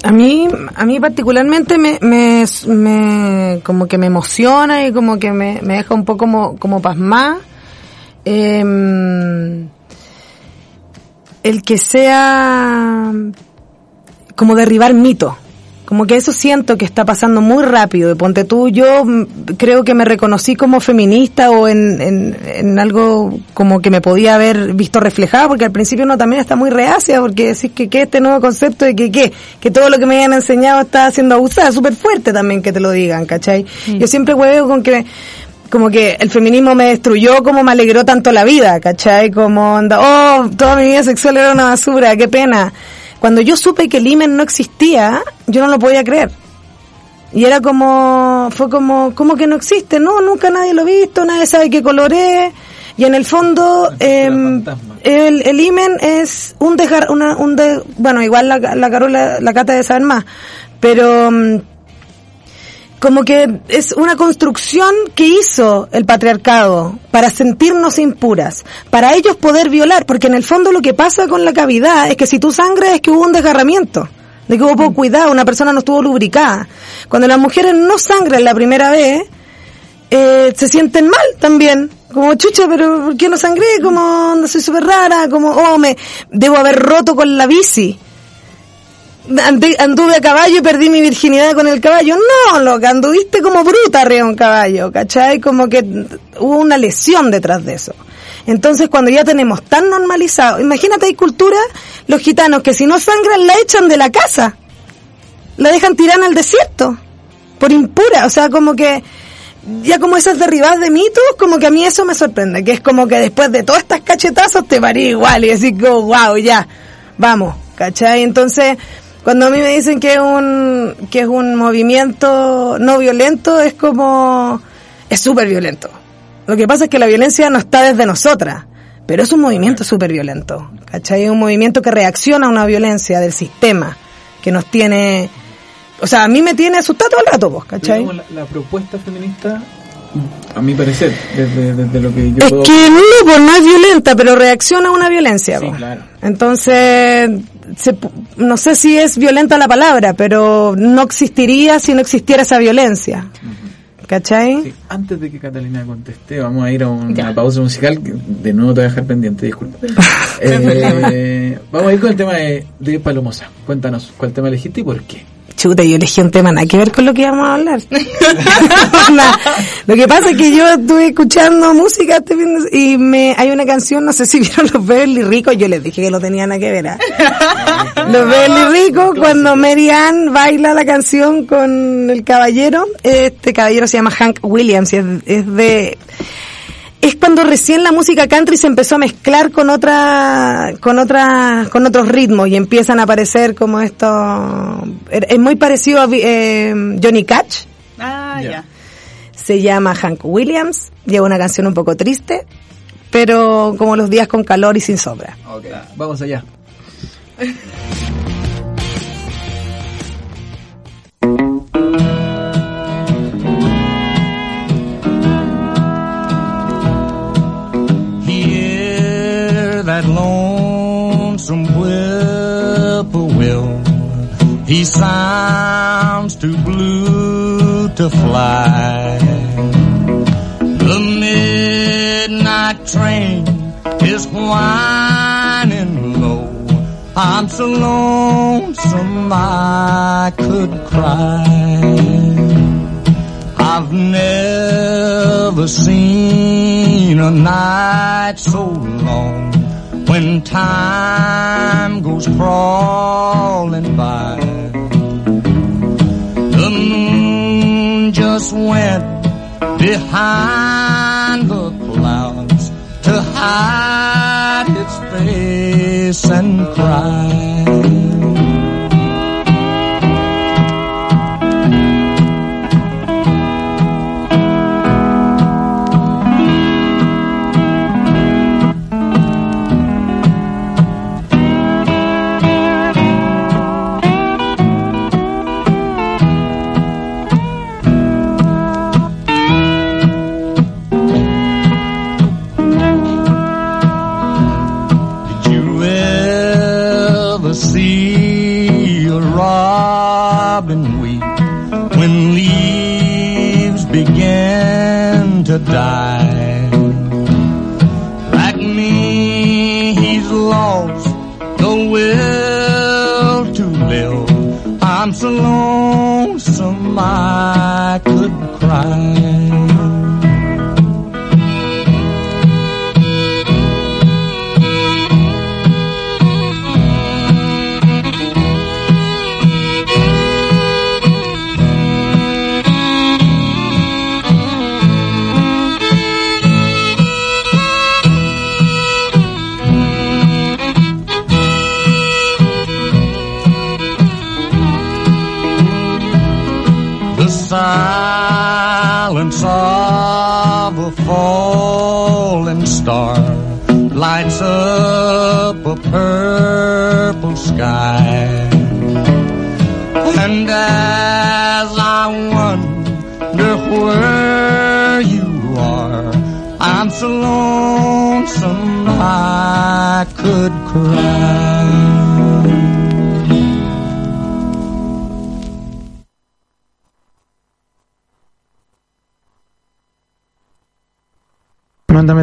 A mí, a mí particularmente me, me, como que me emociona y como que me, me deja un poco como, como pasmada. Em, el que sea como derribar mitos. Como que eso siento que está pasando muy rápido. De ponte tú, yo creo que me reconocí como feminista o en, en, en, algo como que me podía haber visto reflejada, porque al principio uno también está muy reacia, porque decís que, que este nuevo concepto de que, que, que todo lo que me habían enseñado está siendo abusado, súper fuerte también que te lo digan, ¿cachai? Mm. Yo siempre huevo con que como que el feminismo me destruyó, como me alegró tanto la vida, ¿cachai? Como, anda, oh, toda mi vida sexual era una basura, qué pena cuando yo supe que el imen no existía, yo no lo podía creer. Y era como, fue como, ¿cómo que no existe? No, nunca nadie lo ha visto, nadie sabe qué color es. Y en el fondo, eh, el, el imen es un dejar, una, un de, bueno, igual la, la Carola, la Cata de saber más, pero, mm, como que es una construcción que hizo el patriarcado para sentirnos impuras, para ellos poder violar, porque en el fondo lo que pasa con la cavidad es que si tú sangras es que hubo un desgarramiento, de que hubo poco cuidado, una persona no estuvo lubricada. Cuando las mujeres no sangran la primera vez, eh, se sienten mal también. Como chucha, pero ¿por qué no sangré? Como no soy súper rara, como, oh, me debo haber roto con la bici. Anduve a caballo y perdí mi virginidad con el caballo. No, loca, anduviste como bruta arriba un caballo, ¿cachai? Como que hubo una lesión detrás de eso. Entonces, cuando ya tenemos tan normalizado, imagínate, hay cultura, los gitanos que si no sangran la echan de la casa, la dejan tirar el desierto, por impura, o sea, como que ya como esas derribadas de mitos, como que a mí eso me sorprende, que es como que después de todas estas cachetazos te parí igual y decís, como, wow, ya, vamos, ¿cachai? Entonces, cuando a mí me dicen que es un, que es un movimiento no violento, es como, es súper violento. Lo que pasa es que la violencia no está desde nosotras, pero es un movimiento súper violento, ¿cachai? Es un movimiento que reacciona a una violencia del sistema, que nos tiene, o sea, a mí me tiene asustado todo el rato, pues, ¿cachai? La, la propuesta feminista, a mi parecer, desde, desde lo que yo Es puedo... que no, pues no es violenta, pero reacciona a una violencia. Sí, claro. Entonces, se no sé si es violenta la palabra, pero no existiría si no existiera esa violencia. ¿Cachai? Sí, antes de que Catalina conteste, vamos a ir a una pausa musical. que De nuevo te voy a dejar pendiente, disculpa. Eh, vamos a ir con el tema de, de Palomosa. Cuéntanos, ¿cuál tema elegiste y por qué? Chuta, yo elegí un tema nada que ver con lo que íbamos a hablar. Lo que pasa es que yo estuve escuchando música este fin de- y me hay una canción, no sé si vieron los Beverly Ricos, yo les dije que no tenía nada que ver. ¿ah? Los Beverly Ricos, cuando Mary Ann baila la canción con el caballero, este caballero se llama Hank Williams y es, es de es cuando recién la música country se empezó a mezclar con otra con otra con otros ritmos y empiezan a aparecer como esto er- es muy parecido a eh, Johnny Cash Ah, ya. se llama Hank Williams lleva una canción un poco triste pero como los días con calor y sin sombra Ok, vamos allá. He sounds too blue to fly. The midnight train is whining low. I'm so lonesome I could cry. I've never seen a night so long when time goes crawling by. Just went behind the clouds to hide its face and cry. Die? Like me, he's lost the will to live. I'm so lonesome I could cry.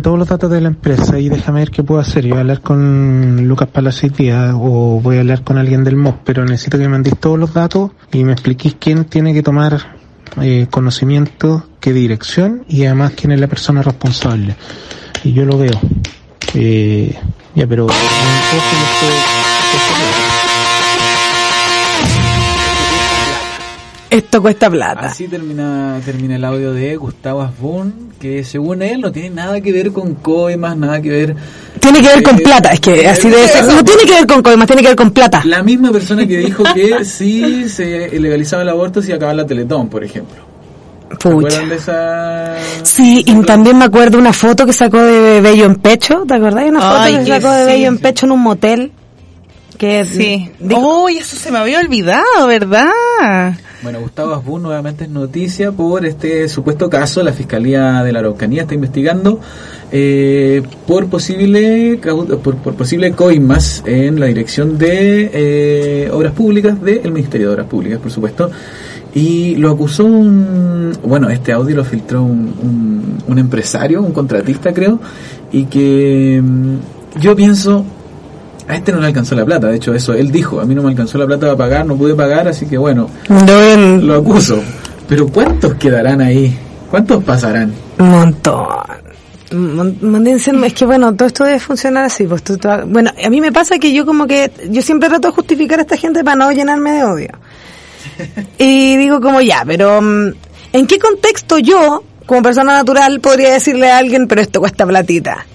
Todos los datos de la empresa y déjame ver qué puedo hacer. Yo voy a hablar con Lucas Palacitía o voy a hablar con alguien del MOS, pero necesito que me mandéis todos los datos y me expliquéis quién tiene que tomar eh, conocimiento, qué dirección y además quién es la persona responsable. Y yo lo veo. Eh, ya, pero... Esto cuesta plata. Así termina, termina el audio de Gustavo Asbun, que según él no tiene nada que ver con coimas, nada que ver... Tiene que ver con Eh, plata, es que así debe ser. No tiene que ver con coimas, tiene que ver con plata. La misma persona que dijo que sí se legalizaba el aborto si acababa la Teletón, por ejemplo. ¿Se Pucha. de esa...? Sí, y también me acuerdo una foto que sacó de Bello en Pecho, ¿te acordás? Una foto Ay, que que sacó de sí, Bello en sí. Pecho en un motel. Que Sí. dijo- Uy, eso se me había olvidado, ¿verdad? Bueno, Gustavo Asbun nuevamente es noticia por este supuesto caso. La Fiscalía de la Araucanía está investigando eh, por posible por, por posible coimas en la dirección de eh, Obras Públicas del Ministerio de Obras Públicas, por supuesto. Y lo acusó un... Bueno, este audio lo filtró un, un, un empresario, un contratista creo, y que mm, yo pienso, a este no le alcanzó la plata, de hecho eso, él dijo, a mí no me alcanzó la plata para pagar, no pude pagar, así que bueno, lo acuso. Pero ¿cuántos quedarán ahí? ¿Cuántos pasarán? Un montón. Es que bueno, todo esto debe funcionar así. Pues, tú- tú- bueno, a mí me pasa que yo como que, yo siempre trato de justificar a esta gente para no llenarme de odio. Y digo como ya, pero mm, ¿en qué contexto yo, como persona natural, podría decirle a alguien, pero esto cuesta platita?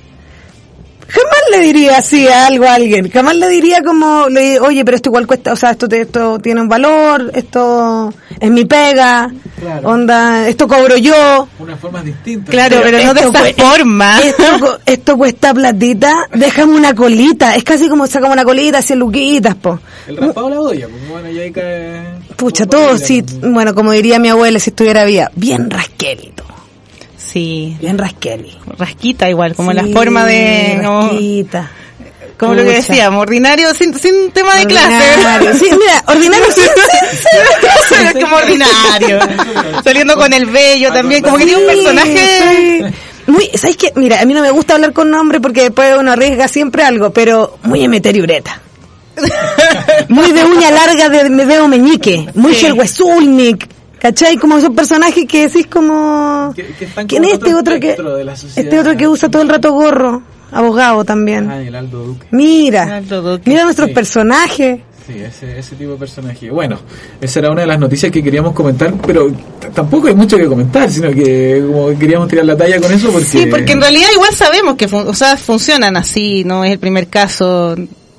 Jamás le diría así a algo a alguien. Jamás le diría como, le- oye, pero esto igual cuesta, o sea, esto, te- esto tiene un valor, esto es mi pega, Claro. onda, esto cobro yo. Unas formas distintas. Claro, pero no de esto esa forma. Esto, cu- esto cuesta platita, déjame una colita. Es casi como sacamos una colita, cien luquitas, po. El raspado la olla, pues bueno, ya ahí cae... Pucha, todo sí, bueno, como diría mi abuela si estuviera viva, bien rasquelito. Sí. Bien rasqueli. Rasquita igual, como Sí, la forma de... como- rasquita. Como lo que decíamos, ordinario sin, sin tema de Ordinario. clase. Sí, mira, ordinario sin- sin- como ordinario. Saliendo con el bello también, como que tiene un personaje... Muy, ¿sabes qué? Mira, a mí no me gusta hablar con nombre porque después uno arriesga siempre algo, pero muy emeteriureta. muy de uña larga de me veo meñique, muy Sí. ¿Cachai? Como esos personajes que decís como... Que, que están ¿Quién es en este otro que este otro que usa todo el rato gorro? Abogado también. Ah, el Aldo Duque. Mira, mira nuestros Sí. personajes. Sí, ese, ese tipo de personaje. Bueno, esa era una de las noticias que queríamos comentar, pero tampoco hay mucho que comentar, sino que como que queríamos tirar la talla con eso porque... Sí, porque en realidad igual sabemos que fun- o sea, funcionan así, no es el primer caso,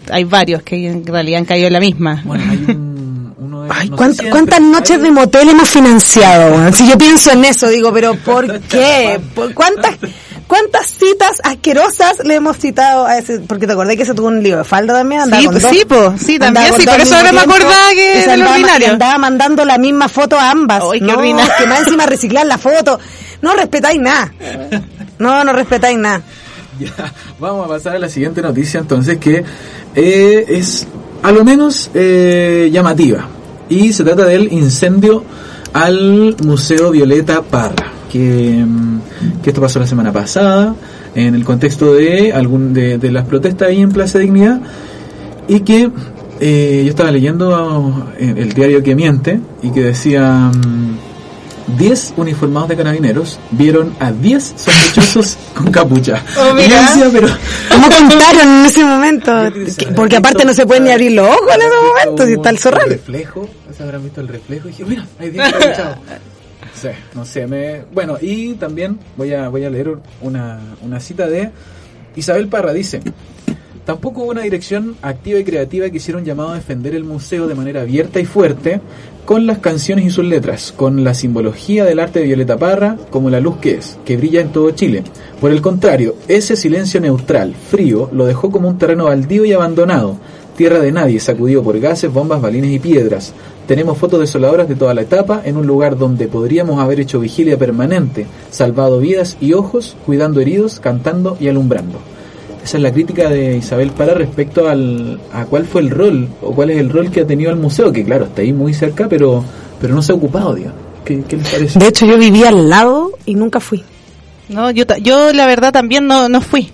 hay varios que en realidad han caído en la misma. Bueno, hay un, Ay, no sé ¿cuánt- si ¿cuántas noches de motel hemos financiado? Si yo pienso en eso, digo, pero ¿por qué? ¿Por ¿Cuántas, cuántas citas asquerosas le hemos citado a ese? Porque te acordé que se tuvo un lío de falda también. andaba Sí, con pues dos- sí, po, sí, también, sí, por eso ahora me acordaba que andaba, ordinario. andaba mandando la misma foto a ambas. Ay, qué no, ordinario. que más encima reciclar la foto. No respetáis nada. No, no respetáis nada. Ya, vamos a pasar a la siguiente noticia entonces que eh, es a lo menos eh, llamativa y se trata del incendio al Museo Violeta Parra que, mm, que esto pasó la semana pasada en el contexto de algún de, las protestas ahí en Plaza Dignidad y que eh, yo estaba leyendo eh, el diario que miente y que decía mm, 10 uniformados de carabineros vieron a 10 sospechosos con capucha. Oh, decía, pero ¿Cómo contaron en ese momento? Que- Porque aparte no se pueden ni abrir los ojos en ese momento, si está el El zorral. reflejo, ¿se habrán visto el reflejo? Y dije, mira, hay 10 capuchados. Sí, no sé, me... Bueno, y también voy a, voy a leer una, una cita de Isabel Parra, dice... Tampoco hubo una dirección activa y creativa que hiciera un llamado a defender el museo de manera abierta y fuerte con las canciones y sus letras, con la simbología del arte de Violeta Parra como la luz que es, que brilla en todo Chile. Por el contrario, ese silencio neutral, frío, lo dejó como un terreno baldío y abandonado, Tierra de nadie, sacudido por gases, bombas, balines y piedras. Tenemos fotos desoladoras de toda la etapa en un lugar donde podríamos haber hecho vigilia permanente, salvado vidas y ojos, cuidando heridos, cantando y alumbrando. Esa es la crítica de Isabel Para respecto al, a cuál fue el rol o cuál es el rol que ha tenido el museo, que claro, está ahí muy cerca, pero, pero no se ha ocupado, digamos. ¿Qué, qué les parece? De hecho, yo vivía al lado y nunca fui. No, yo, ta- yo la verdad también no, no fui.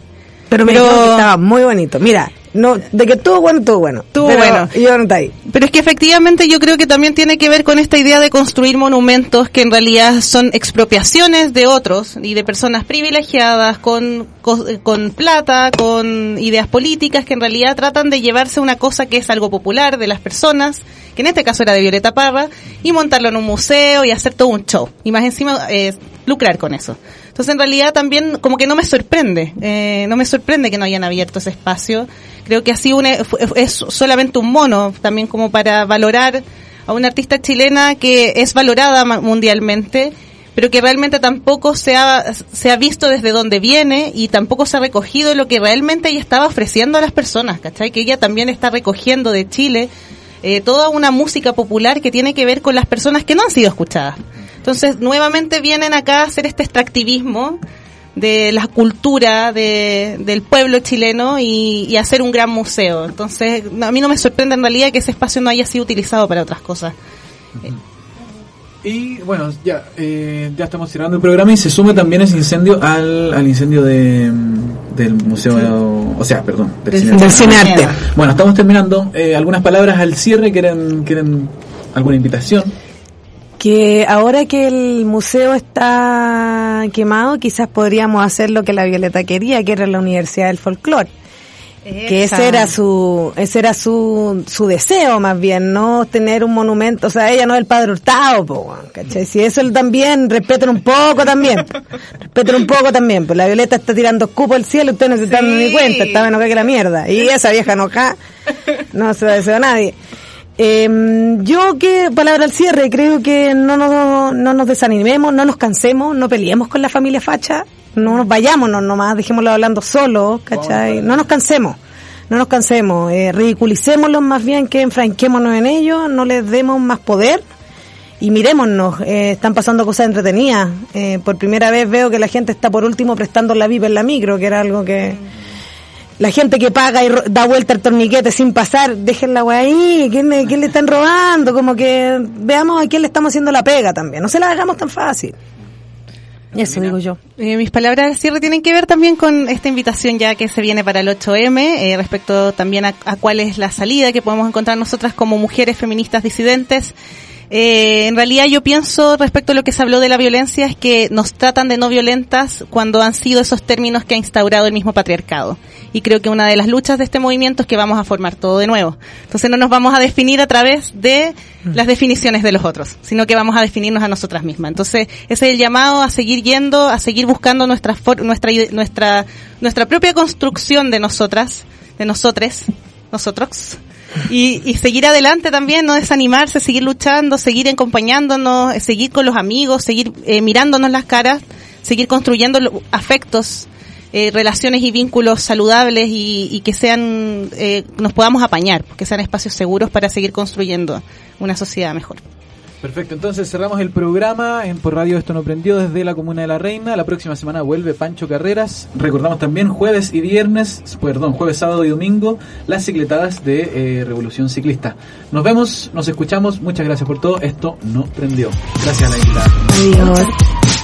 Pero, me Pero- dijeron que estaba muy bonito. Mira, no, de que estuvo bueno, estuvo bueno. Estuvo Pero bueno. Yo no está ahí. Pero es que efectivamente yo creo que también tiene que ver con esta idea de construir monumentos que en realidad son expropiaciones de otros y de personas privilegiadas con, co- con plata, con ideas políticas que en realidad tratan de llevarse una cosa que es algo popular de las personas, que en este caso era de Violeta Parra, y montarlo en un museo y hacer todo un show. Y más encima eh, lucrar con eso. Entonces en realidad también como que no me sorprende, eh, no me sorprende que no hayan abierto ese espacio. Creo que así una, fue- es solamente un mono, también como para valorar a una artista chilena que es valorada mundialmente, pero que realmente tampoco se ha, se ha visto desde dónde viene y tampoco se ha recogido lo que realmente ella estaba ofreciendo a las personas, ¿cachai? Que ella también está recogiendo de Chile eh, toda una música popular que tiene que ver con las personas que no han sido escuchadas. Entonces, nuevamente vienen acá a hacer este extractivismo de la cultura de, del pueblo chileno y, y hacer un gran museo. Entonces, a mí no me sorprende en realidad que ese espacio no haya sido utilizado para otras cosas. Y bueno, ya, eh, ya estamos cerrando el programa y se suma también ese incendio al, al incendio de, mm, del museo, o sea, perdón, del, Del cine, del Cine Arte. Bueno, estamos terminando. Eh, algunas palabras al cierre, ¿quieren, quieren alguna invitación? Que ahora que el museo está quemado, quizás podríamos hacer lo que la Violeta quería, que era la Universidad del Folclore. Que ese era su, ese era su, su deseo más bien, no tener un monumento, o sea, ella no es el padre Hurtado, po, ¿cachai? Si eso él también, respeten un poco también, po. respeten un poco también, pues la Violeta está tirando escupo al cielo, ustedes no se están dando ni cuenta, está enojada que la mierda, y esa vieja enojada, no se la deseo a nadie. Eh, yo que, palabra al cierre, creo que no nos, no nos desanimemos, no nos cansemos, no peleemos con la familia facha, no nos vayamos no, nomás, dejémoslo hablando solos, ¿cachai? No nos cansemos, no nos cansemos, eh, ridiculicémoslos más bien que enfranquémonos en ellos, no les demos más poder y mirémonos, eh, están pasando cosas entretenidas. Eh, por primera vez veo que la gente está por último prestando la VIP en la micro, que era algo que... La gente que paga y da vuelta el torniquete sin pasar, déjenla ahí, ¿quién le, quién le están robando? Como que veamos a quién le estamos haciendo la pega también, no se la hagamos tan fácil. Eso digo yo. Eh, mis palabras de cierre tienen que ver también con esta invitación ya que se viene para el 8M, eh, respecto también a, a cuál es la salida que podemos encontrar nosotras como mujeres feministas disidentes. Eh, en realidad yo pienso respecto a lo que se habló de la violencia es que nos tratan de no violentas cuando han sido esos términos que ha instaurado el mismo patriarcado. Y creo que una de las luchas de este movimiento es que vamos a formar todo de nuevo. Entonces no nos vamos a definir a través de las definiciones de los otros, sino que vamos a definirnos a nosotras mismas. Entonces ese es el llamado a seguir yendo, a seguir buscando nuestra, for- nuestra, nuestra, nuestra propia construcción de nosotras, de nosotres, nosotros. Y, y seguir adelante también, no desanimarse, seguir luchando, seguir acompañándonos, eh, seguir con los amigos, seguir eh, mirándonos las caras, seguir construyendo afectos, eh, relaciones y vínculos saludables y, y que sean, eh, nos podamos apañar, que sean espacios seguros para seguir construyendo una sociedad mejor. Perfecto, entonces cerramos el programa en por radio Esto no prendió desde la Comuna de la Reina. La próxima semana vuelve Pancho Carreras. Recordamos también jueves y viernes, perdón, jueves, sábado y domingo, las cicletadas de eh, Revolución Ciclista. Nos vemos, nos escuchamos. Muchas gracias por todo. Esto no prendió. Gracias a la invitada. Adiós.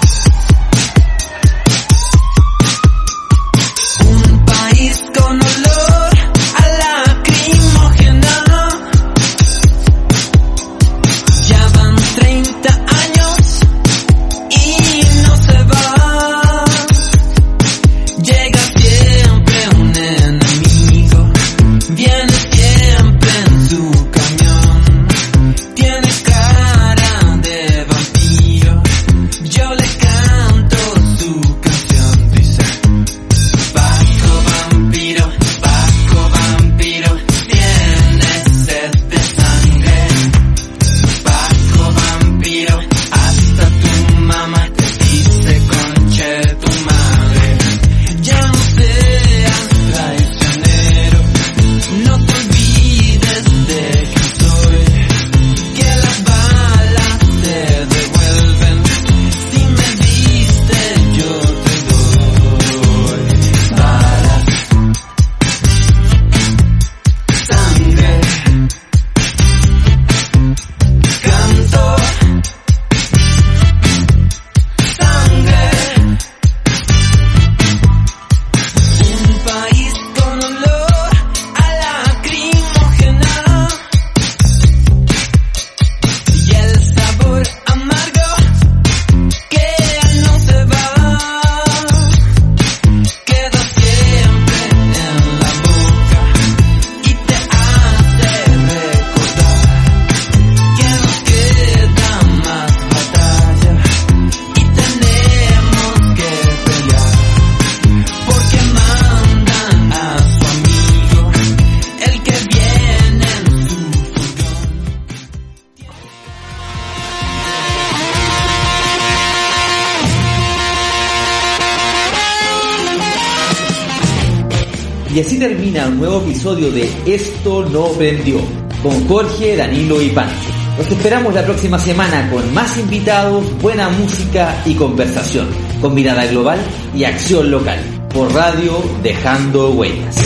Episodio de Esto no prendió, con Jorge, Danilo y Pancho. Los esperamos la próxima semana con más invitados, buena música y conversación, con mirada global y acción local, por radio Dejando Huellas.